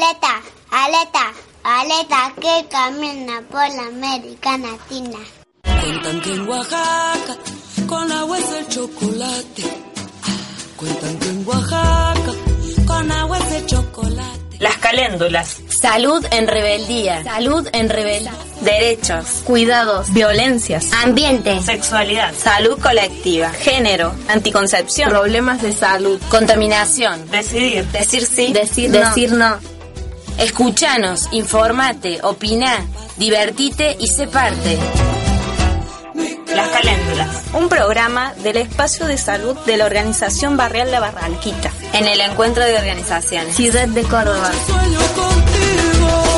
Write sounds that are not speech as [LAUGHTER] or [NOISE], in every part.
Aleta, aleta, aleta que camina por la América Latina. Cuentan que en Oaxaca con agua es el chocolate. Cuentan que en Oaxaca con agua es el chocolate. Las caléndulas. Salud en rebeldía. Salud en rebeldía. Derechos. Cuidados. Violencias. Ambiente. Sexualidad. Salud colectiva. Género. Anticoncepción. Problemas de salud. Contaminación. Decidir. Decir sí. Decir, Decir no. Escuchanos, informate, opina, divertite y sé parte. Las caléndulas. Un programa del espacio de salud de la Organización Barrial de Barranquita. En el encuentro de organizaciones. Ciudad de Córdoba. Sueño contigo.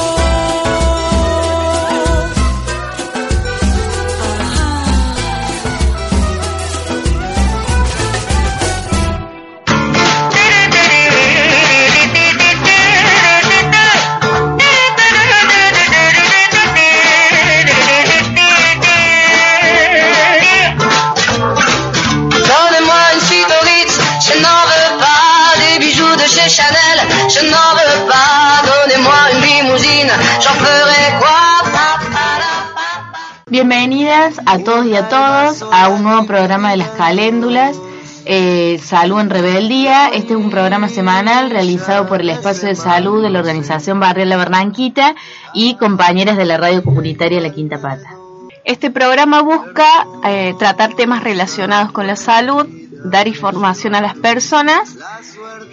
A todos y a todos a un nuevo programa de las caléndulas. Eh, salud en Rebeldía. Este es un programa semanal realizado por el Espacio de Salud de la Organización Barrial La Barranquita y compañeras de la radio comunitaria La Quinta Pata. Este programa busca eh, tratar temas relacionados con la salud, dar información a las personas,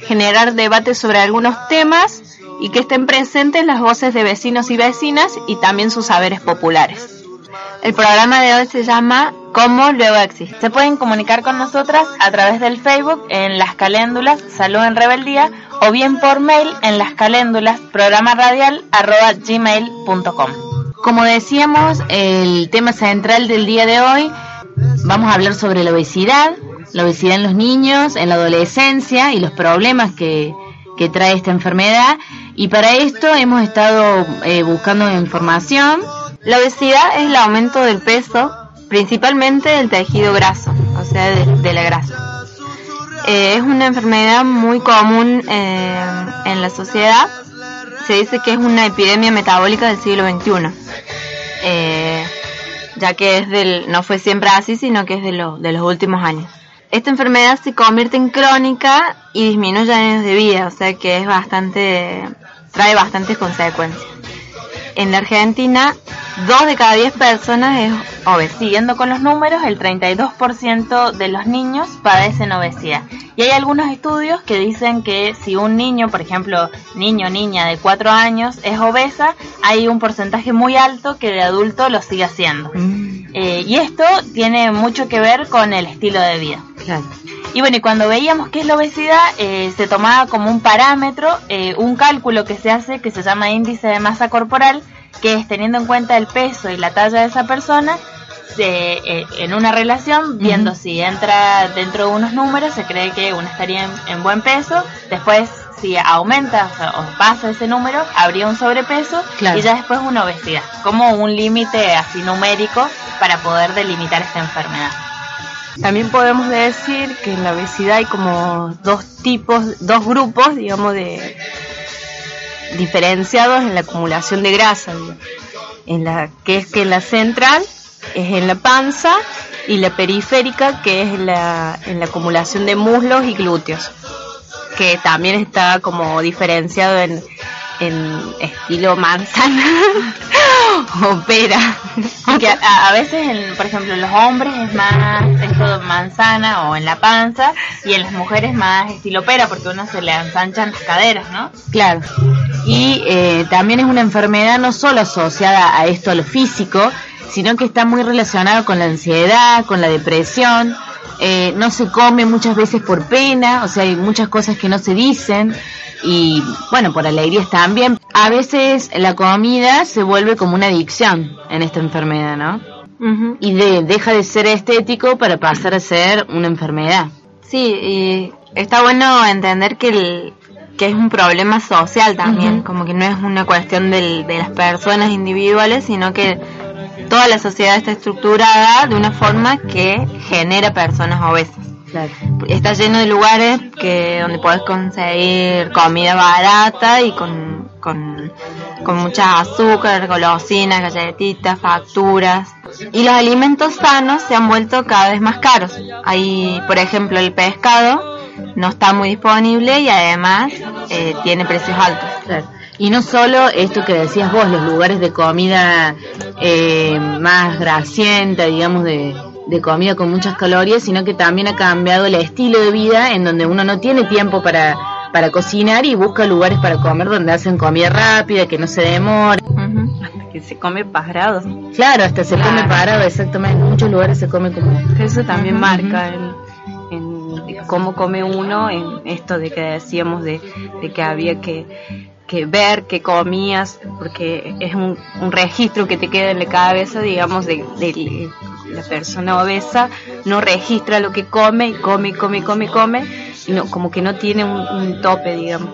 generar debates sobre algunos temas y que estén presentes las voces de vecinos y vecinas y también sus saberes populares. El programa de hoy se llama Cómo luego existe. Se pueden comunicar con nosotras a través del Facebook en Las Caléndulas Salud en Rebeldía o bien por mail en las caléndulas programa radial arroba gmail.com. Como decíamos, el tema central del día de hoy, vamos a hablar sobre la obesidad, la obesidad en los niños, en la adolescencia y los problemas que, que trae esta enfermedad. Y para esto hemos estado eh, buscando información. La obesidad es el aumento del peso, principalmente del tejido graso, o sea, de, la grasa. Eh, es una enfermedad muy común eh, en la sociedad. Se dice que es una epidemia metabólica del siglo XXI, eh, ya que es del, no fue siempre así, sino que es de, de los últimos años. Esta enfermedad se convierte en crónica y disminuye años de vida, o sea que es bastante, trae bastantes consecuencias. En la Argentina, dos de cada diez personas es obesa. Siguiendo con los números, el 32% de los niños padecen obesidad. Y hay algunos estudios que dicen que si un niño, por ejemplo, niño o niña de 4 años es obesa, hay un porcentaje muy alto que de adulto lo sigue haciendo. Eh, y esto tiene mucho que ver con el estilo de vida. Claro. Y bueno, y cuando veíamos qué es la obesidad, eh, se tomaba como un parámetro, eh, un cálculo que se hace que se llama índice de masa corporal, que es teniendo en cuenta el peso y la talla de esa persona, se, eh, en una relación, viendo si entra dentro de unos números, se cree que uno estaría en, en buen peso, después si aumenta o, sea, o pasa ese número, habría un sobrepeso Claro. y ya después una obesidad, como un límite así numérico para poder delimitar esta enfermedad. También podemos decir que en la obesidad hay como dos tipos, dos grupos, digamos, de diferenciados en la acumulación de grasa, en la que es que la central es en la panza y la periférica que es la, en la acumulación de muslos y glúteos, que también está como diferenciado en, en estilo manzana [LAUGHS] [LAUGHS] o pera. Porque a, a veces, en, por ejemplo, en los hombres es más esto de manzana o en la panza y en las mujeres más estilo pera porque a uno se le ensanchan las caderas, ¿no? Claro. Y eh, también es una enfermedad no solo asociada a esto, a lo físico, sino que está muy relacionada con la ansiedad, con la depresión. Eh, no se come muchas veces por pena, o sea, hay muchas cosas que no se dicen y bueno, por alegrías también. A veces la comida se vuelve como una adicción en esta enfermedad, ¿no? Y de- deja de ser estético para pasar a ser una enfermedad. Sí, y está bueno entender que, el, que es un problema social también, como que no es una cuestión del- de las personas individuales, sino que toda la sociedad está estructurada de una forma que genera personas obesas. Claro. Está lleno de lugares que donde puedes conseguir comida barata y con con, con mucha azúcar, golosinas, galletitas, facturas. Y los alimentos sanos se han vuelto cada vez más caros. Ahí, por ejemplo, el pescado no está muy disponible y además eh, tiene precios altos. Claro. Y no solo esto que decías vos, los lugares de comida eh, más grasienta, digamos, de, de comida con muchas calorías, sino que también ha cambiado el estilo de vida en donde uno no tiene tiempo para, para cocinar y busca lugares para comer donde hacen comida rápida, que no se demore. Hasta que se come parado. Claro, hasta se come parado, exactamente. En muchos lugares se come como... Eso también marca el, en cómo come uno, en esto de que decíamos de, de que había que, que ver qué comías, porque es un, un registro que te queda en la cabeza, digamos, de, de la persona obesa, no registra lo que come, come, come, come, come, y no, como que no tiene un tope, digamos.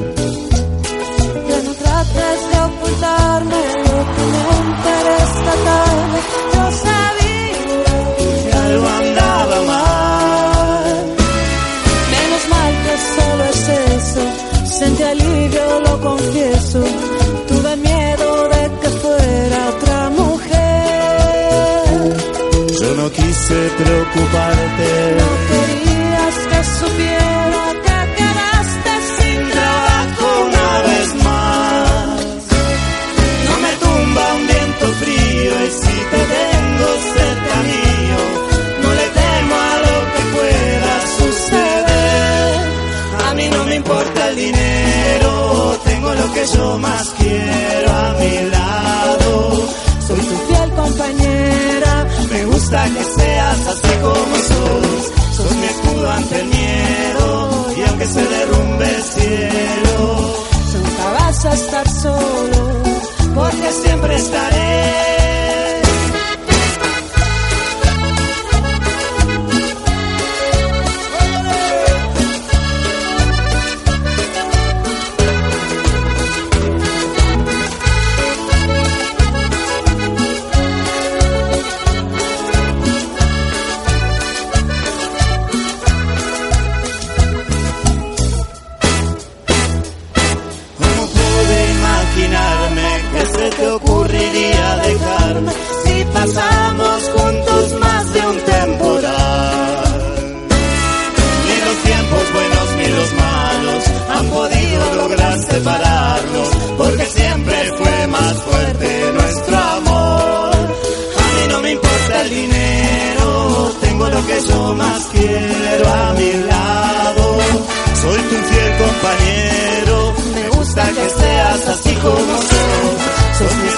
Preocuparte. Querías que supiera que quedaste sin trabajo una vez más. No me tumba un viento frío y si te tengo cerca mío, no le temo a lo que pueda suceder. A mí no me importa el dinero, tengo lo que yo más quiero a mi lado. Soy tu fiel compañera. Me gusta que seas así como aunque se derrumbe el cielo. Nunca vas a estar solo. porque siempre estaré. Quiero a mi lado. Soy tu fiel compañero, me gusta que seas así como sos. Sos mi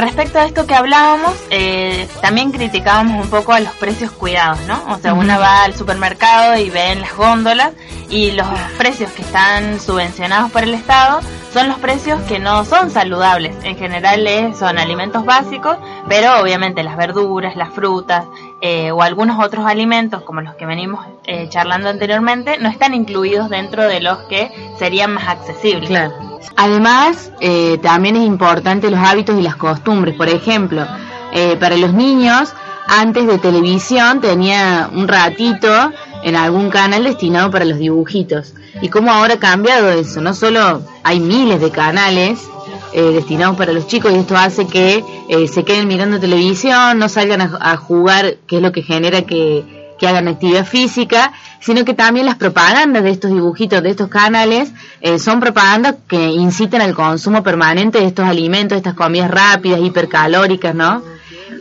Respecto a esto que hablábamos, eh, también criticábamos un poco a los precios cuidados, ¿no? O sea, uno va al supermercado y ve en las góndolas y los precios que están subvencionados por el Estado son los precios que no son saludables. En general eh, son alimentos básicos, pero obviamente las verduras, las frutas eh, o algunos otros alimentos como los que venimos eh, charlando anteriormente no están incluidos dentro de los que serían más accesibles. Claro. Además, eh, también es importante los hábitos y las costumbres. Por ejemplo, eh, para los niños, antes de televisión tenía un ratito en algún canal destinado para los dibujitos. Y cómo ahora ha cambiado eso. No solo hay miles de canales eh, destinados para los chicos y esto hace que eh, se queden mirando televisión, no salgan a, a jugar, que es lo que genera que, que hagan actividad física, sino que también las propagandas de estos dibujitos, de estos canales, eh, son propagandas que inciten al consumo permanente de estos alimentos, estas comidas rápidas, hipercalóricas, ¿no?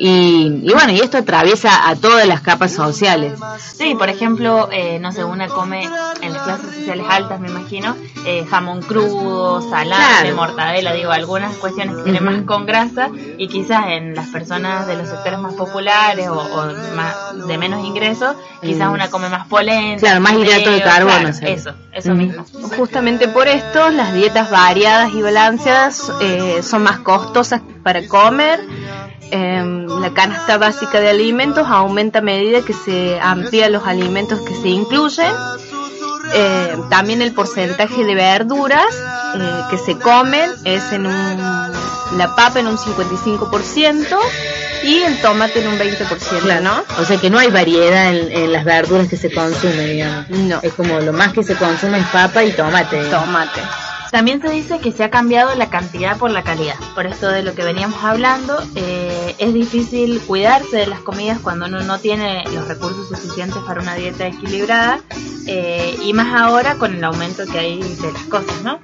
Y, y bueno, y esto atraviesa a todas las capas sociales. Sí, por ejemplo, eh, no sé, una come en las clases sociales altas, me imagino, eh, jamón crudo, salame, Claro. mortadela, digo, algunas cuestiones que tienen Ujú. más con grasa y quizás en las personas de los sectores más populares o, o más, de menos ingresos, quizás Mm. una come más polenta. Claro, más hidrato de carbono, claro, sí. Eso, eso mismo. Justamente por esto, las dietas variadas y balanceadas eh, son más costosas para comer. Em, la canasta básica de alimentos aumenta a medida que se amplían los alimentos que se incluyen. Eh, también el porcentaje de verduras eh, que se comen es en un, la papa en un 55% y el tomate en un 20%, ¿no? O sea que no hay variedad en, en las verduras que se consumen, digamos. No. Es como lo más que se consume es papa y tomate. digamos. Tomate. También se dice que se ha cambiado la cantidad por la calidad. Por esto de lo que veníamos hablando, eh, es difícil cuidarse de las comidas cuando uno no tiene los recursos suficientes para una dieta equilibrada eh, y más ahora con el aumento que hay de las cosas, ¿no?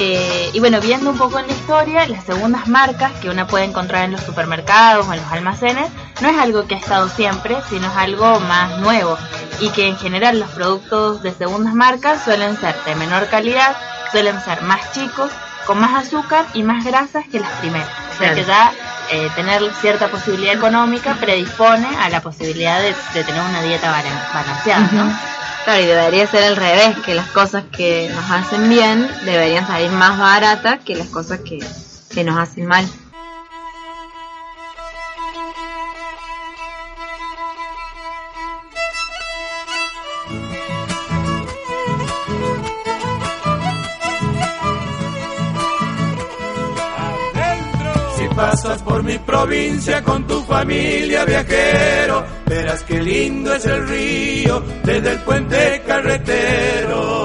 Eh, y bueno, viendo un poco en la historia, las segundas marcas que uno puede encontrar en los supermercados o en los almacenes no es algo que ha estado siempre, sino es algo más nuevo y que en general los productos de segundas marcas suelen ser de menor calidad, suelen ser más chicos, con más azúcar y más grasas que las primeras. O sea Claro. que ya eh, tener cierta posibilidad económica predispone a la posibilidad de, de tener una dieta balan- balanceada, ¿no? Claro, y debería ser al revés, que las cosas que nos hacen bien deberían salir más baratas que las cosas que, que nos hacen mal. Pasas por mi provincia con tu familia viajero, verás qué lindo es el río desde el puente carretero.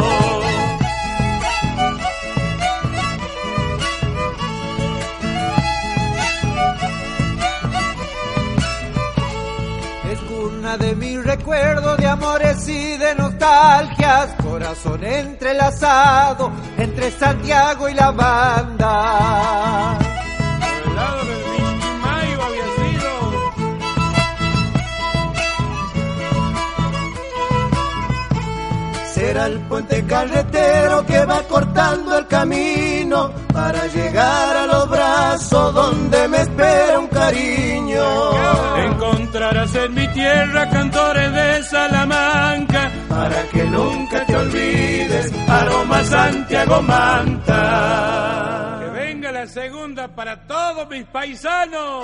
Es cuna de mi recuerdo de amores y de nostalgias, corazón entrelazado entre Santiago y la banda. Será el puente carretero que va cortando el camino para llegar a los brazos donde me espera un cariño. Encontrarás en mi tierra cantores de Salamanca para que nunca te olvides, aroma Santiago Manta. Que venga la segunda para todos mis paisanos.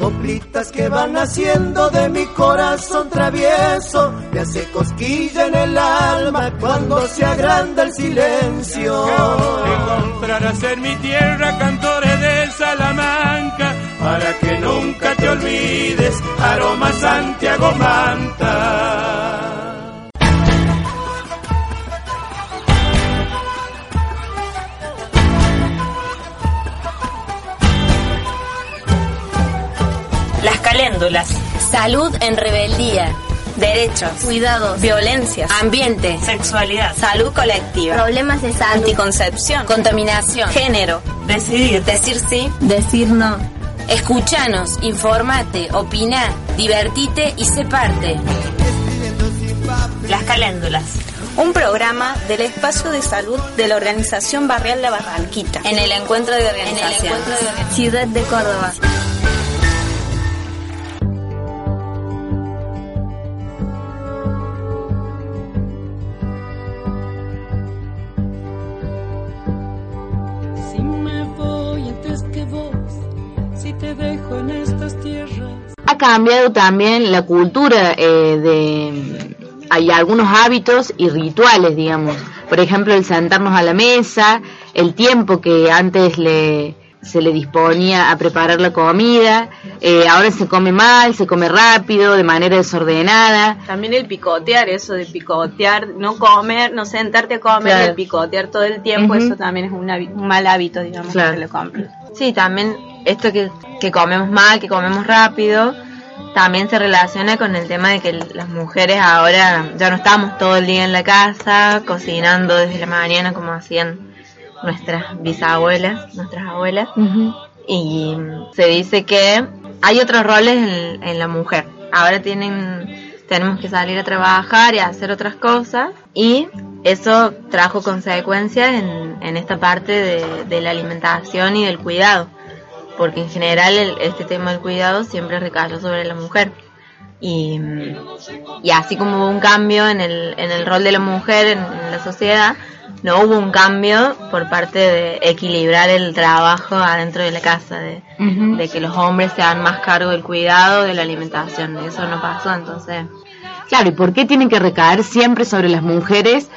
Coplitas que van haciendo de mi corazón travieso, me hace cosquilla en el alma cuando se agranda el silencio. Encontrarás en mi tierra cantores de Salamanca, para que nunca te olvides, aroma Santiago Manta. Caléndulas. Salud en rebeldía. derechos, cuidados, violencias, ambiente, sexualidad, salud colectiva, problemas de salud, anticoncepción, contaminación, género, decidir, decir sí, decir no. Escúchanos, informate, opina, divertite y sé parte. Las caléndulas. Un programa del espacio de salud de la Organización Barrial La Barranquita. En el encuentro de organización. Ciudad de Córdoba. Cambiado también la cultura eh, de... Hay algunos hábitos y rituales, digamos. Por ejemplo, el sentarnos a la mesa, el tiempo que antes le, se le disponía a preparar la comida. Eh, ahora se come mal, se come rápido, de manera desordenada. También el picotear, eso de picotear, no comer, no sentarte a comer, Claro. el picotear todo el tiempo, eso también es un, mal hábito, digamos, Claro. que lo compres. Sí, también esto que, que comemos mal, que comemos rápido, también se relaciona con el tema de que las mujeres ahora ya no estamos todo el día en la casa, cocinando desde la mañana como hacían nuestras bisabuelas, nuestras abuelas. Y se dice que hay otros roles en, en la mujer. Ahora tienen, tenemos que salir a trabajar y a hacer otras cosas. Y eso trajo consecuencias en, en esta parte de, de la alimentación y del cuidado, porque en general el- este tema del cuidado siempre recayó sobre la mujer. Y, y así como hubo un cambio en el, en el rol de la mujer en, en la sociedad, no hubo un cambio por parte de equilibrar el trabajo adentro de la casa, de, de que los hombres se hagan más cargo del cuidado, de la alimentación. Eso no pasó, entonces. Claro, ¿y por qué tiene que recaer siempre sobre las mujeres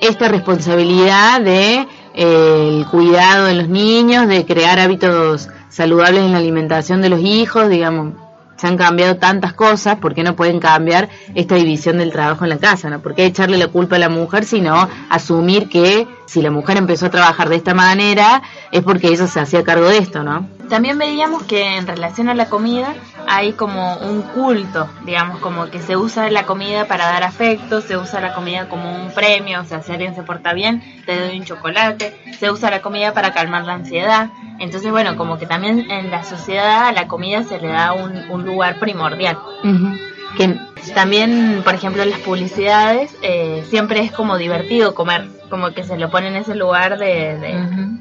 esta responsabilidad de eh, el cuidado de los niños, de crear hábitos saludables en la alimentación de los hijos, digamos? Se han cambiado tantas cosas, ¿por qué no pueden cambiar esta división del trabajo en la casa? ¿no? ¿Por qué echarle la culpa a la mujer, sino asumir que si la mujer empezó a trabajar de esta manera es porque ella se hacía cargo de esto, ¿no? También veíamos que en relación a la comida hay como un culto, digamos, como que se usa la comida para dar afecto, se usa la comida como un premio, o sea, si alguien se porta bien, te doy un chocolate, se usa la comida para calmar la ansiedad. Entonces, bueno, como que también en la sociedad a la comida se le da un, un lugar primordial. Que también, por ejemplo, en las publicidades eh, siempre es como divertido comer, como que se lo pone en ese lugar de... de-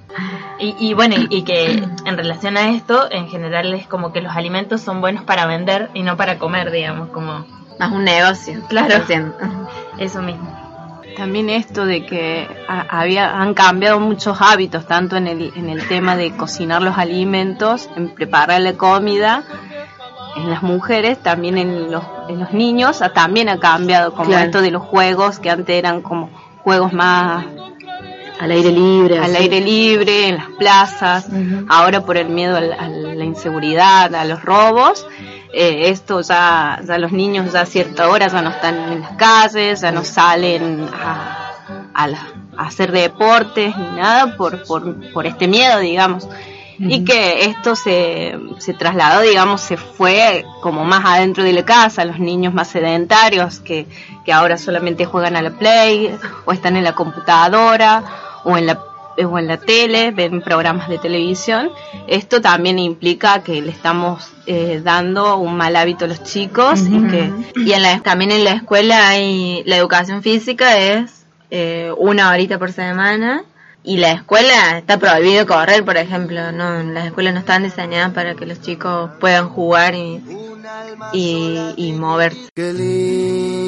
y, y bueno, y, y que [CLEARS THROAT] en relación a esto, en general es como que los alimentos son buenos para vender y no para comer, digamos, como... Más un negocio. Claro. [LAUGHS] Eso mismo. También esto de que ha- había, han cambiado muchos hábitos, tanto en el, en el tema de cocinar los alimentos, en preparar la comida, en las mujeres, también en los, en los niños, también ha cambiado, como Claro. esto de los juegos, que antes eran como juegos más Al aire libre. al así. aire libre, en las plazas, ahora por el miedo al- a, la inseguridad, a los robos, eh, esto ya, ya los niños ya a cierta hora ya no están en las calles, ya no salen a, a la- a hacer deportes ni nada por, por, por este miedo, digamos. Y que esto se, se trasladó, digamos, se fue como más adentro de la casa, los niños más sedentarios que, que ahora solamente juegan a la play o están en la computadora o en la o en la tele, ven programas de televisión. Esto también implica que le estamos eh, dando un mal hábito a los chicos y que Y en la, también en la escuela hay, la educación física es eh, una horita por semana y la escuela está prohibido correr, por ejemplo, no, las escuelas no están diseñadas para que los chicos puedan jugar y, y, y moverse. Qué lindo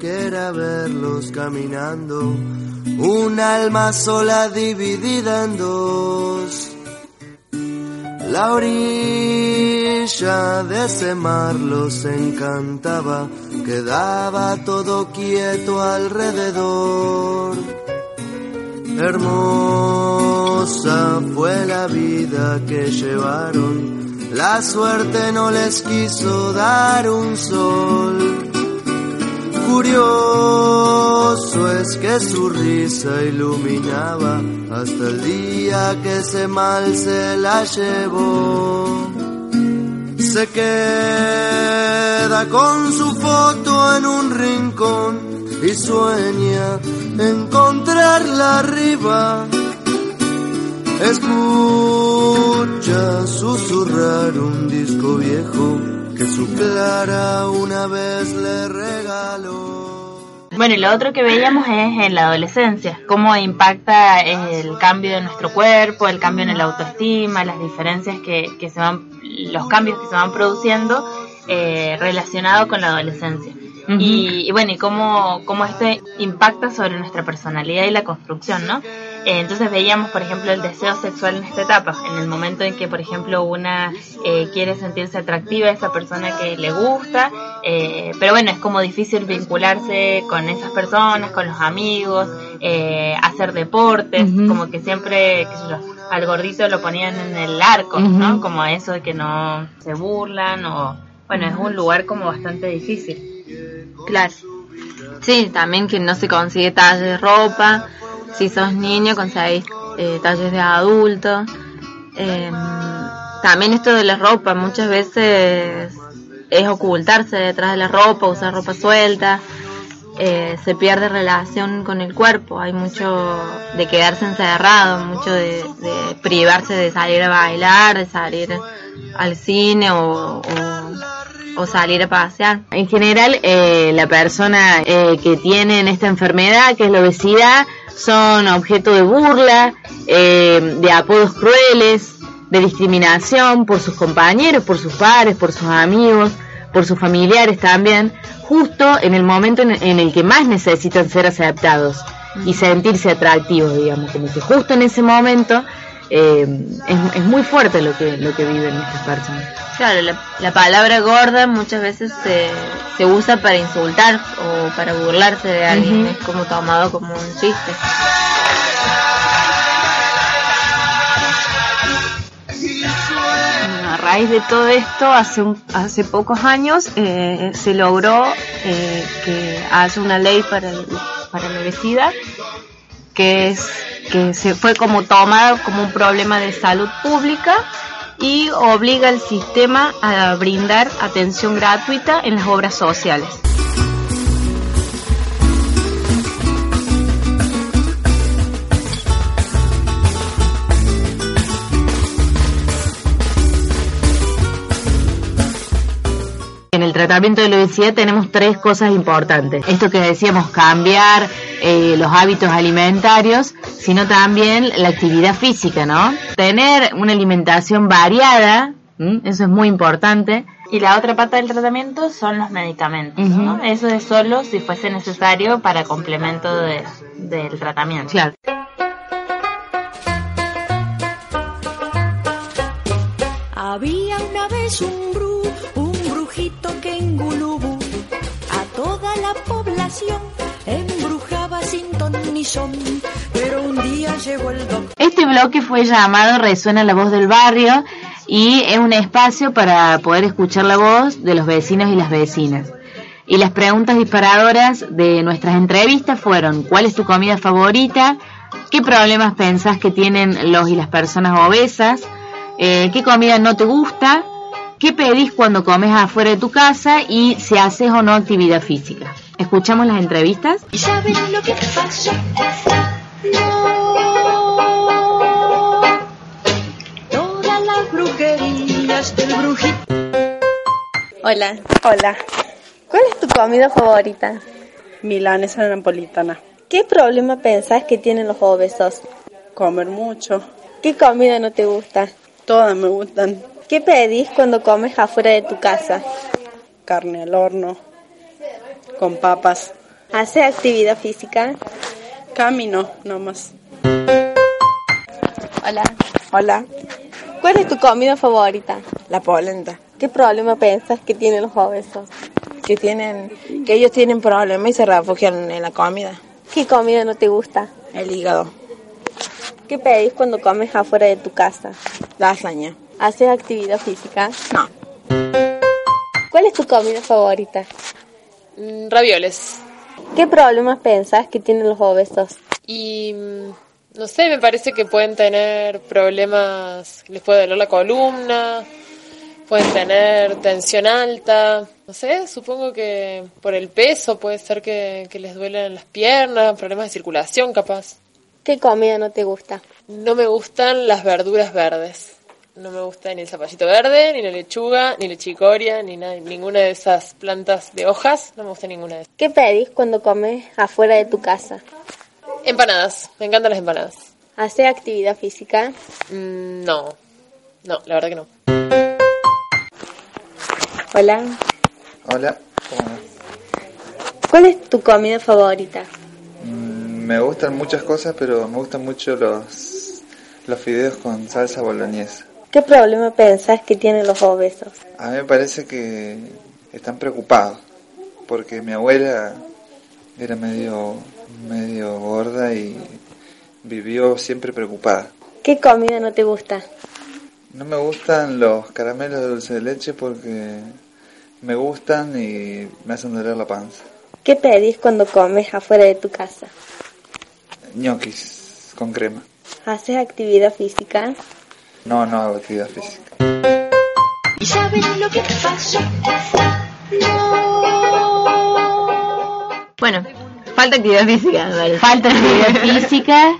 que era verlos caminando, un alma sola dividida en dos. La orilla de ese mar los encantaba, quedaba todo quieto alrededor. Hermosa fue la vida que llevaron, la suerte no les quiso dar un sol. Curioso es que su risa iluminaba hasta el día que ese mal se la llevó. se queda con su foto en un rincón y sueña encontrarla arriba. Escucha susurrar un disco viejo que su Clara una vez le regaló. Bueno, y lo otro que veíamos es en la adolescencia, cómo impacta el cambio de nuestro cuerpo, el cambio en la autoestima, las diferencias que, que se van, los cambios que se van produciendo eh, relacionados con la adolescencia. Y, y bueno, y cómo, cómo esto impacta sobre nuestra personalidad y la construcción, ¿no? Eh, entonces veíamos, por ejemplo, el deseo sexual en esta etapa, en el momento en que, por ejemplo, una eh, quiere sentirse atractiva a esa persona que le gusta, eh, pero bueno, es como difícil vincularse con esas personas, con los amigos, eh, hacer deportes, como que siempre, qué sé yo, al gordito lo ponían en el arco, ¿no? Como eso de que no se burlan o, bueno, es un lugar como bastante difícil. Claro. Sí, también que no se consigue talles de ropa. Si sos niño, conseguís eh, talles de adulto. Eh, también esto de la ropa, muchas veces es ocultarse detrás de la ropa, usar ropa suelta. Eh, se pierde relación con el cuerpo, hay mucho de quedarse encerrado, mucho de, de privarse de salir a bailar, de salir al cine o, o salir a pasear. En general, eh, la persona eh, que tiene esta enfermedad, que es la obesidad, son objeto de burla, eh, de apodos crueles, de discriminación por sus compañeros, por sus pares, por sus amigos, por sus familiares también, justo en el momento en, en el que más necesitan ser aceptados y sentirse atractivos, digamos, como que justo en ese momento eh, es, es muy fuerte lo que, lo que viven estas personas. Claro, la, la palabra gorda muchas veces se, se usa para insultar o para burlarse de alguien, es como tomado como un chiste. Bueno, a raíz de todo esto, hace, un- hace pocos años eh, se logró eh, que haya una ley para, el- para la obesidad que, es, que se fue como tomada como un problema de salud pública y obliga al sistema a brindar atención gratuita en las obras sociales. En el tratamiento de la obesidad tenemos tres cosas importantes. Esto que decíamos, cambiar eh, los hábitos alimentarios, sino también la actividad física, ¿no? Tener una alimentación variada, ¿m? eso es muy importante. Y la otra pata del tratamiento son los medicamentos, ¿no? Eso es solo si fuese necesario para complemento de- del tratamiento. Claro. Había una vez un bru, a toda la población embrujaba sin ton. Pero un día llegó el doctor. Este bloque fue llamado Resuena la voz del barrio y es un espacio para poder escuchar la voz de los vecinos y las vecinas. Y las preguntas disparadoras de nuestras entrevistas fueron, ¿cuál es tu comida favorita? ¿Qué problemas pensás que tienen los y las personas obesas? Eh, ¿Qué comida no te gusta? ¿Qué pedís cuando comes afuera de tu casa? Y si haces o no actividad física. ¿Escuchamos las entrevistas? ¿Y saben lo que pasó? No. Todas las brujerías del brujito. Hola, Hola, ¿cuál es tu comida favorita? milanesa napolitana. ¿Qué problema pensás que tienen los obesos? Comer mucho, ¿Qué comida no te gusta? todas me gustan. ¿Qué pedís cuando comes afuera de tu casa? Carne al horno, con papas. ¿Haces actividad física? Camino nomás. Hola. Hola, ¿Cuál es tu comida favorita? La polenta. ¿Qué problema pensás que tienen los obesos? Que tienen, que ellos tienen problemas y se refugian en la comida. ¿Qué comida no te gusta? El hígado. ¿Qué pedís cuando comes afuera de tu casa? Lasaña. ¿Haces actividad física? No. ¿Cuál es tu comida favorita? Mm, Ravioles. ¿Qué problemas pensás que tienen los obesos? Y mm, no sé, me parece que pueden tener problemas, les puede doler la columna, pueden tener tensión alta, no sé, supongo que por el peso puede ser que, que les duelen las piernas, problemas de circulación capaz. ¿Qué comida no te gusta? No me gustan las verduras verdes. No me gusta ni el zapallito verde, ni la lechuga, ni la chicoria, ni nada, ninguna de esas plantas de hojas. No me gusta ninguna de esas. ¿Qué pedís cuando comes afuera de tu casa? Empanadas, me encantan las empanadas. ¿Haces actividad física? Mm, no, no, la verdad que no. Hola. Hola. ¿Cuál es tu comida favorita? Mm, Me gustan muchas cosas, pero me gustan mucho los, los fideos con salsa boloñesa. ¿Qué problema pensás que tienen los obesos? A mí me parece que están preocupados, porque mi abuela era medio, medio gorda y vivió siempre preocupada. ¿Qué comida no te gusta? No me gustan los caramelos de dulce de leche porque me gustan y me hacen doler la panza. ¿Qué pedís cuando comes afuera de tu casa? ñoquis con crema. ¿Haces actividad física? No, no hago actividad física. ¿Y sabes lo que pasó? Bueno, falta actividad física. Falta actividad [LAUGHS] física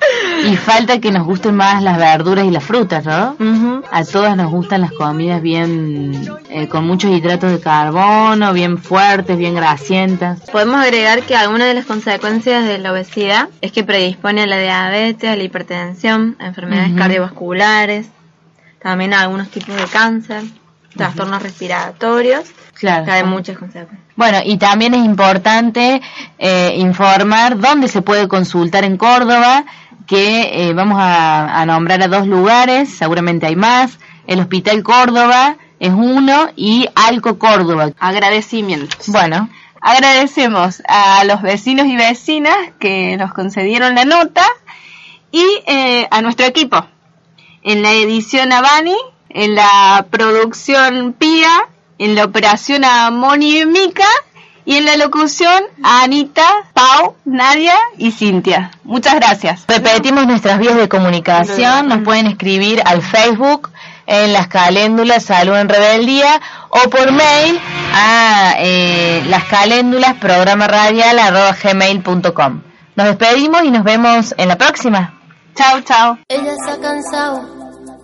y falta que nos gusten más las verduras y las frutas, ¿no? A todas nos gustan las comidas bien, eh, con muchos hidratos de carbono, bien fuertes, bien grasientas. Podemos agregar que algunas de las consecuencias de la obesidad es que predispone a la diabetes, a la hipertensión, a enfermedades cardiovasculares, también a algunos tipos de cáncer, trastornos respiratorios. Claro. hay muchas consecuencias. Bueno, y también es importante eh, informar dónde se puede consultar en Córdoba, que eh, vamos a, a nombrar a dos lugares, seguramente hay más. El Hospital Córdoba es uno y Alco Córdoba. Agradecimientos. Bueno, Agradecemos a los vecinos y vecinas que nos concedieron la nota y eh, a nuestro equipo. En la edición a Bani, en la producción Pía, en la operación a Moni y Mica y en la locución a Anita, Pau, Nadia y Cintia. Muchas gracias. Repetimos nuestras vías de comunicación, nos pueden escribir al Facebook en las caléndulas Salud en Rebeldía o por mail a eh, las caléndulas programa radial arroba gmail.com. Nos despedimos y nos vemos en la próxima. Chao, chao. Ella se ha cansado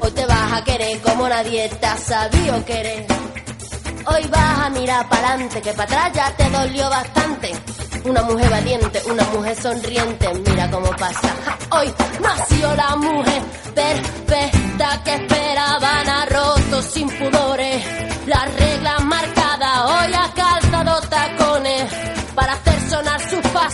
Hoy te vas a querer como nadie te ha sabido querer. Hoy vas a mirar para adelante, que para atrás ya te dolió bastante. Una mujer valiente, una mujer sonriente, mira cómo pasa. Hoy nació la mujer perfecta que esperaban a rotos sin pudores. Las reglas marcadas, hoy ha calzado tacones para hacer